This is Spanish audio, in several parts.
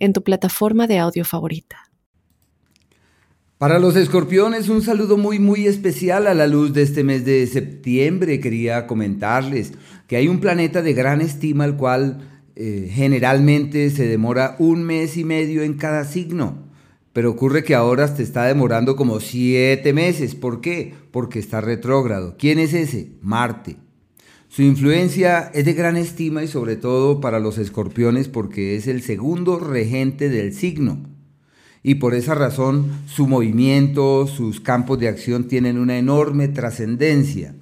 en tu plataforma de audio favorita. Para los escorpiones, un saludo muy muy especial a la luz de este mes de septiembre. Quería comentarles que hay un planeta de gran estima, el cual eh, generalmente se demora un mes y medio en cada signo. Pero ocurre que ahora te está demorando como siete meses. ¿Por qué? Porque está retrógrado. ¿Quién es ese? Marte. Su influencia es de gran estima y sobre todo para los escorpiones porque es el segundo regente del signo. Y por esa razón su movimiento, sus campos de acción tienen una enorme trascendencia.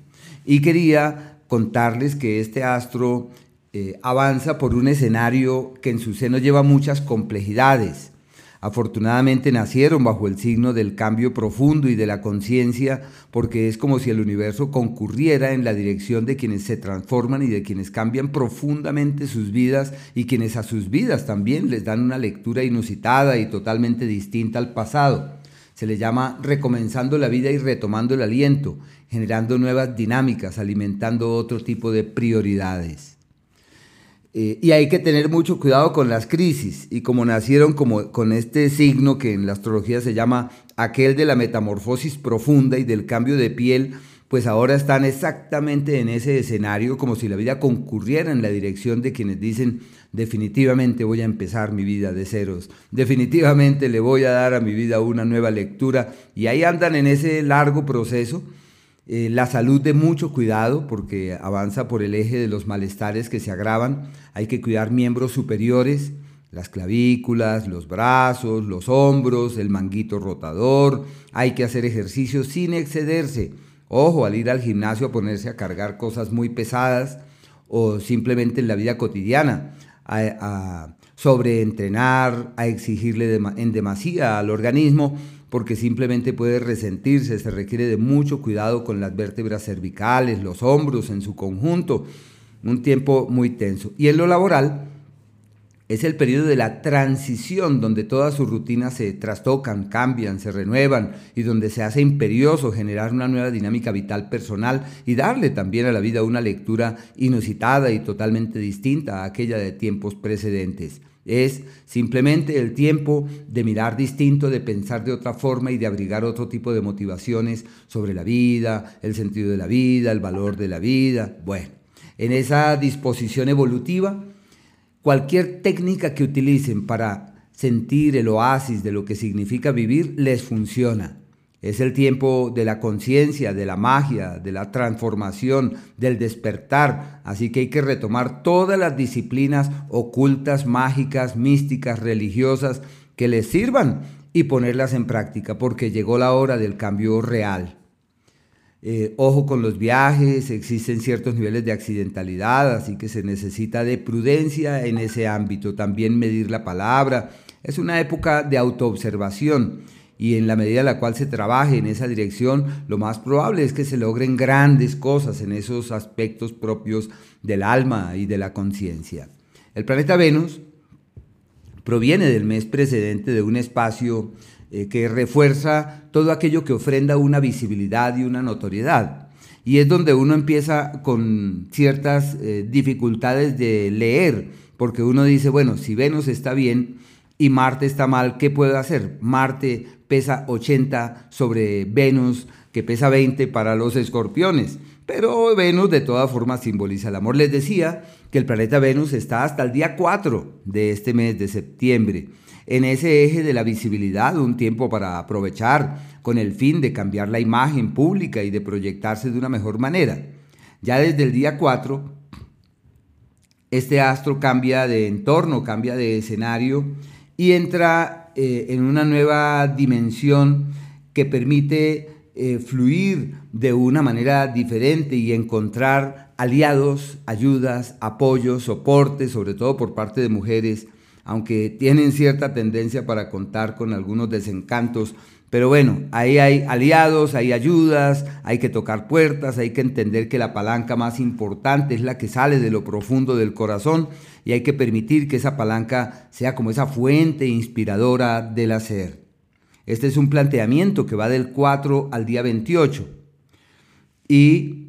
Y quería contarles que este astro eh, avanza por un escenario que en su seno lleva muchas complejidades Afortunadamente nacieron bajo el signo del cambio profundo y de la conciencia, porque es como si el universo concurriera en la dirección de quienes se transforman y de quienes cambian profundamente sus vidas y quienes a sus vidas también les dan una lectura inusitada y totalmente distinta al pasado. Se le llama recomenzando la vida y retomando el aliento, generando nuevas dinámicas, alimentando otro tipo de prioridades. Eh, y hay que tener mucho cuidado con las crisis. Y como nacieron como, con este signo que en la astrología se llama aquel de la metamorfosis profunda y del cambio de piel, pues ahora están exactamente en ese escenario como si la vida concurriera en la dirección de quienes dicen definitivamente voy a empezar mi vida de ceros, definitivamente le voy a dar a mi vida una nueva lectura y ahí andan en ese largo proceso eh, la salud de mucho cuidado porque avanza por el eje de los malestares que se agravan. Hay que cuidar miembros superiores, las clavículas, los brazos, los hombros, el manguito rotador. Hay que hacer ejercicio sin excederse. Ojo, al ir al gimnasio a ponerse a cargar cosas muy pesadas o simplemente en la vida cotidiana, a, a sobreentrenar, a exigirle en demasía al organismo porque simplemente puede resentirse, se requiere de mucho cuidado con las vértebras cervicales, los hombros en su conjunto, un tiempo muy tenso. Y en lo laboral es el periodo de la transición donde todas sus rutinas se trastocan, cambian, se renuevan y donde se hace imperioso generar una nueva dinámica vital personal y darle también a la vida una lectura inusitada y totalmente distinta a aquella de tiempos precedentes. Es simplemente el tiempo de mirar distinto, de pensar de otra forma y de abrigar otro tipo de motivaciones sobre la vida, el sentido de la vida, el valor de la vida. Bueno, en esa disposición evolutiva, cualquier técnica que utilicen para sentir el oasis de lo que significa vivir les funciona. Es el tiempo de la conciencia, de la magia, de la transformación, del despertar. Así que hay que retomar todas las disciplinas ocultas, mágicas, místicas, religiosas que les sirvan y ponerlas en práctica porque llegó la hora del cambio real. Eh, ojo con los viajes, existen ciertos niveles de accidentalidad, así que se necesita de prudencia en ese ámbito. También medir la palabra. Es una época de autoobservación y en la medida en la cual se trabaje en esa dirección, lo más probable es que se logren grandes cosas en esos aspectos propios del alma y de la conciencia. El planeta Venus proviene del mes precedente de un espacio eh, que refuerza todo aquello que ofrenda una visibilidad y una notoriedad. Y es donde uno empieza con ciertas eh, dificultades de leer, porque uno dice, bueno, si Venus está bien y Marte está mal, ¿qué puedo hacer? Marte pesa 80 sobre Venus, que pesa 20 para los escorpiones. Pero Venus de todas formas simboliza el amor. Les decía que el planeta Venus está hasta el día 4 de este mes de septiembre, en ese eje de la visibilidad, un tiempo para aprovechar con el fin de cambiar la imagen pública y de proyectarse de una mejor manera. Ya desde el día 4, este astro cambia de entorno, cambia de escenario y entra eh, en una nueva dimensión que permite eh, fluir de una manera diferente y encontrar aliados, ayudas, apoyos, soporte, sobre todo por parte de mujeres, aunque tienen cierta tendencia para contar con algunos desencantos. Pero bueno, ahí hay aliados, hay ayudas, hay que tocar puertas, hay que entender que la palanca más importante es la que sale de lo profundo del corazón y hay que permitir que esa palanca sea como esa fuente inspiradora del hacer. Este es un planteamiento que va del 4 al día 28. Y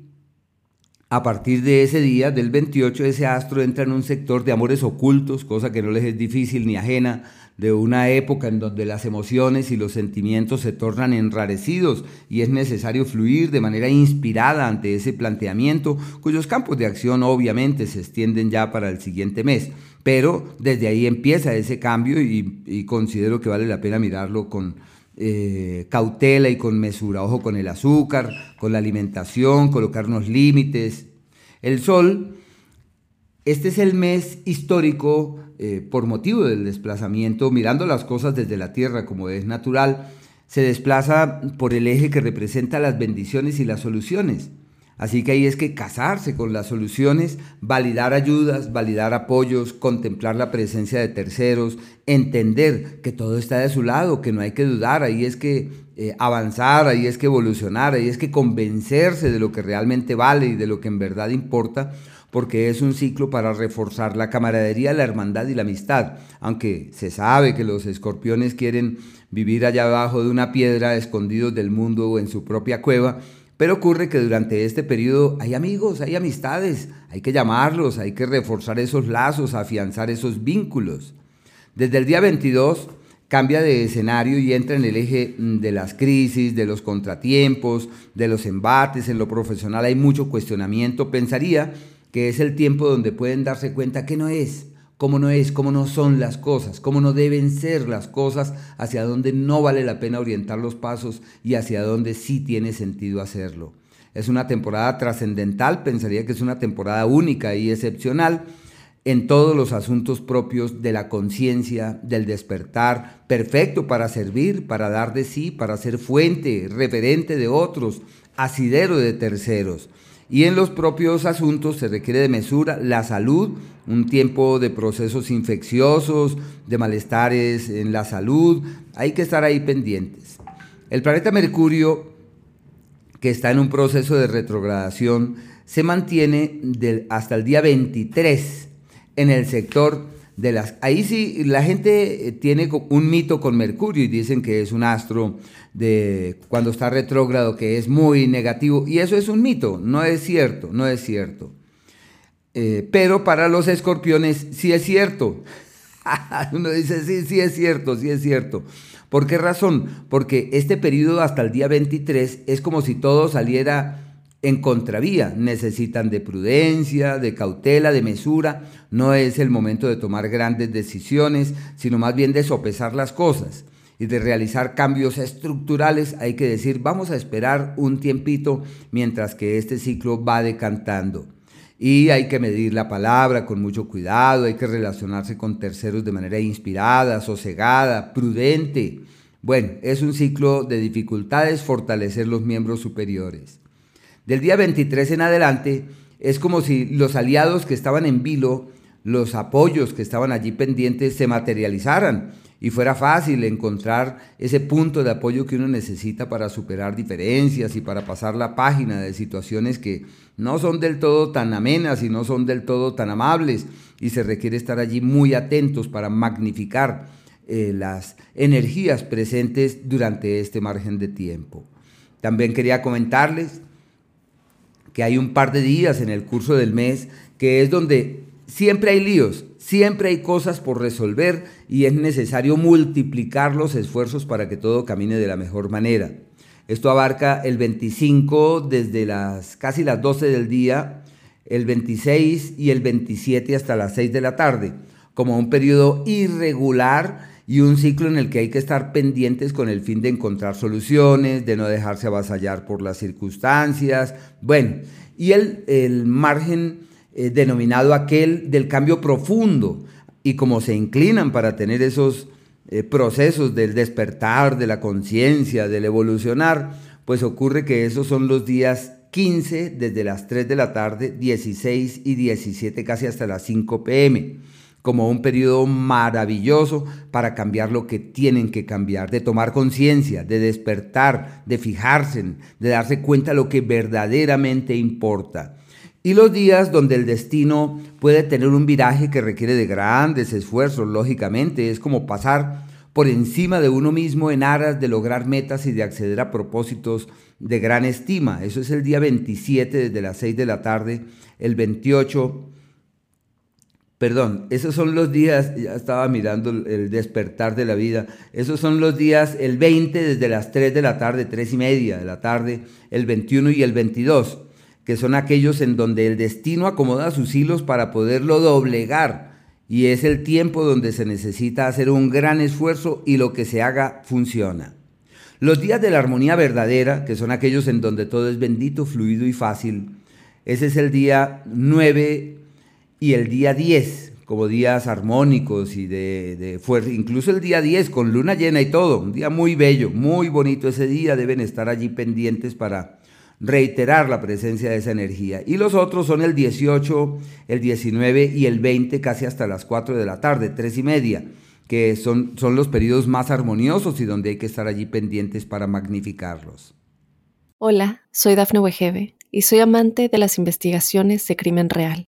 a partir de ese día, del 28, ese astro entra en un sector de amores ocultos, cosa que no les es difícil ni ajena, de una época en donde las emociones y los sentimientos se tornan enrarecidos y es necesario fluir de manera inspirada ante ese planteamiento, cuyos campos de acción obviamente se extienden ya para el siguiente mes. Pero desde ahí empieza ese cambio y, y considero que vale la pena mirarlo con, eh, cautela y con mesura. Ojo con el azúcar, con la alimentación, colocarnos límites. El sol, este es el mes histórico eh, por motivo del desplazamiento, mirando las cosas desde la Tierra como es natural, se desplaza por el eje que representa las bendiciones y las soluciones. Así que ahí es que casarse con las soluciones, validar ayudas, validar apoyos, contemplar la presencia de terceros, entender que todo está de su lado, que no hay que dudar, ahí es que eh, avanzar, ahí es que evolucionar, ahí es que convencerse de lo que realmente vale y de lo que en verdad importa, porque es un ciclo para reforzar la camaradería, la hermandad y la amistad. Aunque se sabe que los escorpiones quieren vivir allá abajo de una piedra, escondidos del mundo o en su propia cueva, pero ocurre que durante este periodo hay amigos, hay amistades, hay que llamarlos, hay que reforzar esos lazos, afianzar esos vínculos. Desde el día 22 cambia de escenario y entra en el eje mm, de las crisis, de los contratiempos, de los embates. En lo profesional hay mucho cuestionamiento. Pensaría que es el tiempo donde pueden darse cuenta que no es, cómo no es, cómo no son las cosas, cómo no deben ser las cosas, hacia dónde no vale la pena orientar los pasos y hacia dónde sí tiene sentido hacerlo. Es una temporada trascendental, pensaría que es una temporada única y excepcional en todos los asuntos propios de la conciencia, del despertar, perfecto para servir, para dar de sí, para ser fuente, referente de otros, asidero de terceros. Y en los propios asuntos se requiere de mesura, la salud, un tiempo de procesos infecciosos, de malestares en la salud, hay que estar ahí pendientes. El planeta Mercurio, que está en un proceso de retrogradación, se mantiene hasta el día 23 en el sector de las... Ahí sí, la gente eh, tiene un mito con Mercurio y dicen que es un astro de cuando está retrógrado que es muy negativo y eso es un mito, no es cierto, no es cierto. Eh, pero para los escorpiones sí es cierto. Uno dice, sí, sí es cierto, sí es cierto. ¿Por qué razón? Porque este periodo hasta el día 23 es como si todo saliera en contravía. Necesitan de prudencia, de cautela, de mesura. No es el momento de tomar grandes decisiones, sino más bien de sopesar las cosas y de realizar cambios estructurales. Hay que decir, vamos a esperar un tiempito mientras que este ciclo va decantando. Y hay que medir la palabra con mucho cuidado, hay que relacionarse con terceros de manera inspirada, sosegada, prudente. Bueno, es un ciclo de dificultades fortalecer los miembros superiores. Del día 23 en adelante es como si los aliados que estaban en vilo, los apoyos que estaban allí pendientes se materializaran y fuera fácil encontrar ese punto de apoyo que uno necesita para superar diferencias y para pasar la página de situaciones que no son del todo tan amenas y no son del todo tan amables y se requiere estar allí muy atentos para magnificar eh, las energías presentes durante este margen de tiempo. También quería comentarles que hay un par de días en el curso del mes que es donde siempre hay líos, siempre hay cosas por resolver y es necesario multiplicar los esfuerzos para que todo camine de la mejor manera. Esto abarca el 25 desde las casi las 12 del día, el 26 y el 27 hasta las 6 de la tarde, como un periodo irregular y un ciclo en el que hay que estar pendientes con el fin de encontrar soluciones, de no dejarse avasallar por las circunstancias, bueno, y el, el margen eh, denominado aquel del cambio profundo, y como se inclinan para tener esos eh, procesos del despertar, de la conciencia, del evolucionar, pues ocurre que esos son los días 15 desde las 3 de la tarde, 16 y 17 casi hasta las 5 pm. Como un periodo maravilloso para cambiar lo que tienen que cambiar, de tomar conciencia, de despertar, de fijarse, de darse cuenta de lo que verdaderamente importa. Y los días donde el destino puede tener un viraje que requiere de grandes esfuerzos, lógicamente, es como pasar por encima de uno mismo en aras de lograr metas y de acceder a propósitos de gran estima. Eso es el día 27 desde las 6 de la tarde, el 28 Perdón, esos son los días, ya estaba mirando el despertar de la vida, esos son los días, el 20 desde las 3 de la tarde, 3 y media de la tarde, el 21 y el 22, que son aquellos en donde el destino acomoda sus hilos para poderlo doblegar y es el tiempo donde se necesita hacer un gran esfuerzo y lo que se haga funciona. Los días de la armonía verdadera, que son aquellos en donde todo es bendito, fluido y fácil, ese es el día 9 y el día 10 como días armónicos y de, fuerza, incluso el día 10 con luna llena y todo, un día muy bello, muy bonito ese día, deben estar allí pendientes para reiterar la presencia de esa energía. Y los otros son el 18, el 19 y el 20 casi hasta las 4 de la tarde, 3 y media, que son, son los periodos más armoniosos y donde hay que estar allí pendientes para magnificarlos. Hola, soy Dafne Wegebe y soy amante de las investigaciones de crimen real.